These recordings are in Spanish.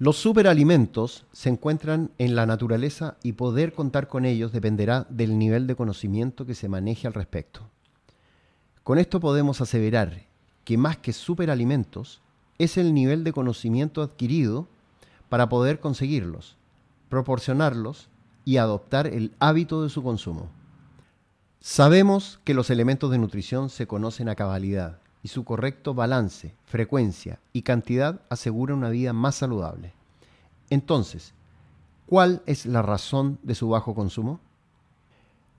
Los superalimentos se encuentran en la naturaleza y poder contar con ellos dependerá del nivel de conocimiento que se maneje al respecto. Con esto podemos aseverar que más que superalimentos es el nivel de conocimiento adquirido para poder conseguirlos, proporcionarlos y adoptar el hábito de su consumo. Sabemos que los elementos de nutrición se conocen a cabalidad y su correcto balance, frecuencia y cantidad asegura una vida más saludable. Entonces, ¿cuál es la razón de su bajo consumo?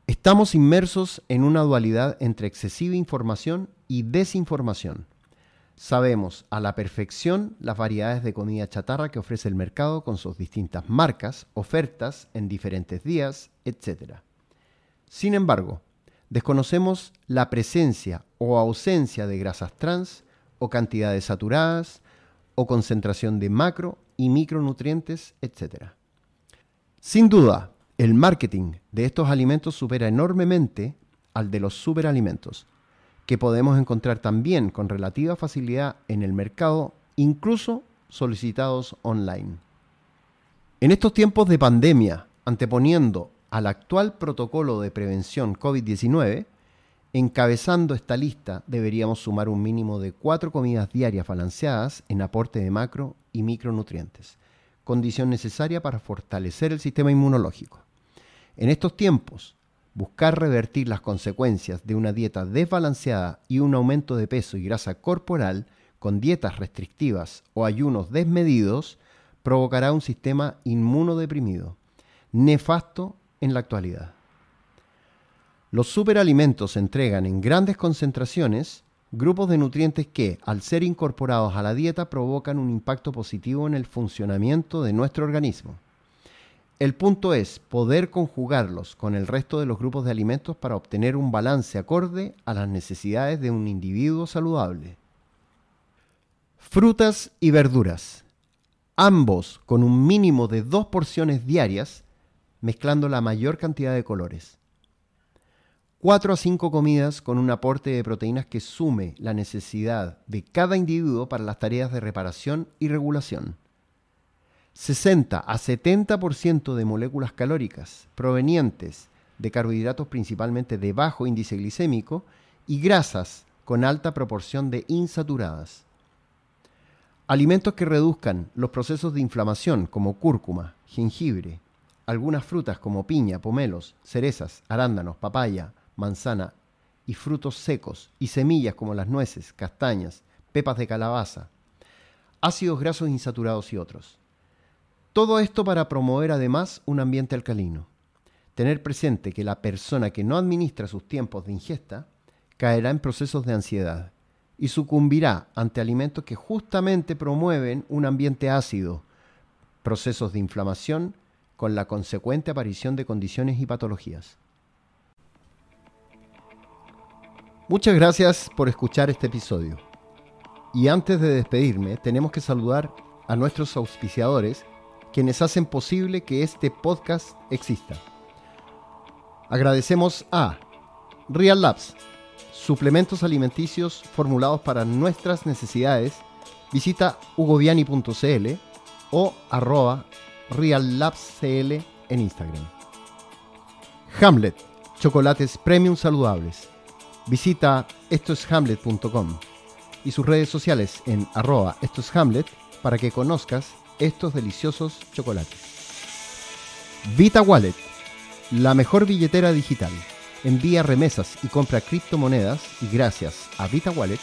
Estamos inmersos en una dualidad entre excesiva información y desinformación. Sabemos a la perfección las variedades de comida chatarra que ofrece el mercado con sus distintas marcas, ofertas en diferentes días, etc. Sin embargo, desconocemos la presencia o ausencia de grasas trans o cantidades saturadas o concentración de macro y micronutrientes, etc. Sin duda, el marketing de estos alimentos supera enormemente al de los superalimentos, que podemos encontrar también con relativa facilidad en el mercado, incluso solicitados online. En estos tiempos de pandemia, anteponiendo al actual protocolo de prevención COVID-19, encabezando esta lista deberíamos sumar un mínimo de cuatro comidas diarias balanceadas en aporte de macro y micronutrientes, condición necesaria para fortalecer el sistema inmunológico. En estos tiempos, buscar revertir las consecuencias de una dieta desbalanceada y un aumento de peso y grasa corporal con dietas restrictivas o ayunos desmedidos provocará un sistema inmunodeprimido, nefasto en la actualidad. Los superalimentos entregan en grandes concentraciones grupos de nutrientes que, al ser incorporados a la dieta, provocan un impacto positivo en el funcionamiento de nuestro organismo. El punto es poder conjugarlos con el resto de los grupos de alimentos para obtener un balance acorde a las necesidades de un individuo saludable. Frutas y verduras. Ambos con un mínimo de dos porciones diarias mezclando la mayor cantidad de colores. 4 a 5 comidas con un aporte de proteínas que sume la necesidad de cada individuo para las tareas de reparación y regulación. 60 a 70% de moléculas calóricas provenientes de carbohidratos principalmente de bajo índice glicémico y grasas con alta proporción de insaturadas. Alimentos que reduzcan los procesos de inflamación como cúrcuma, jengibre, algunas frutas como piña, pomelos, cerezas, arándanos, papaya, manzana y frutos secos y semillas como las nueces, castañas, pepas de calabaza, ácidos grasos insaturados y otros. Todo esto para promover además un ambiente alcalino. Tener presente que la persona que no administra sus tiempos de ingesta caerá en procesos de ansiedad y sucumbirá ante alimentos que justamente promueven un ambiente ácido, procesos de inflamación con la consecuente aparición de condiciones y patologías. Muchas gracias por escuchar este episodio. Y antes de despedirme, tenemos que saludar a nuestros auspiciadores, quienes hacen posible que este podcast exista. Agradecemos a Real Labs, suplementos alimenticios formulados para nuestras necesidades. Visita hugoviani.cl o arroba RealLabsCL en Instagram. Hamlet, chocolates premium saludables. Visita estoeshamlet.com y sus redes sociales en arroba estoeshamlet para que conozcas estos deliciosos chocolates. Vita Wallet, la mejor billetera digital. Envía remesas y compra criptomonedas y gracias a Vita Wallet,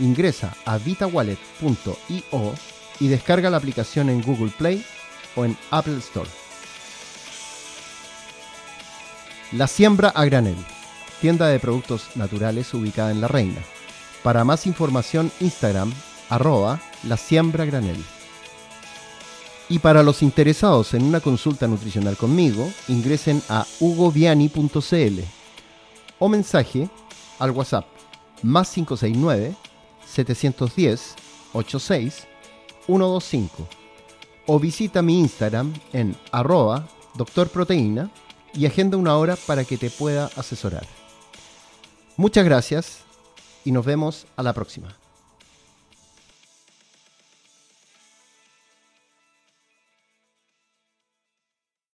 ingresa a vitawallet.io y descarga la aplicación en Google Play en Apple Store. La Siembra a Granel, tienda de productos naturales ubicada en La Reina. Para más información, Instagram, arroba la siembra granel. Y para los interesados en una consulta nutricional conmigo, ingresen a hugoviani.cl o mensaje al WhatsApp más 569 710 86 125 o visita mi Instagram en arroba doctorproteína y agenda una hora para que te pueda asesorar. Muchas gracias y nos vemos a la próxima.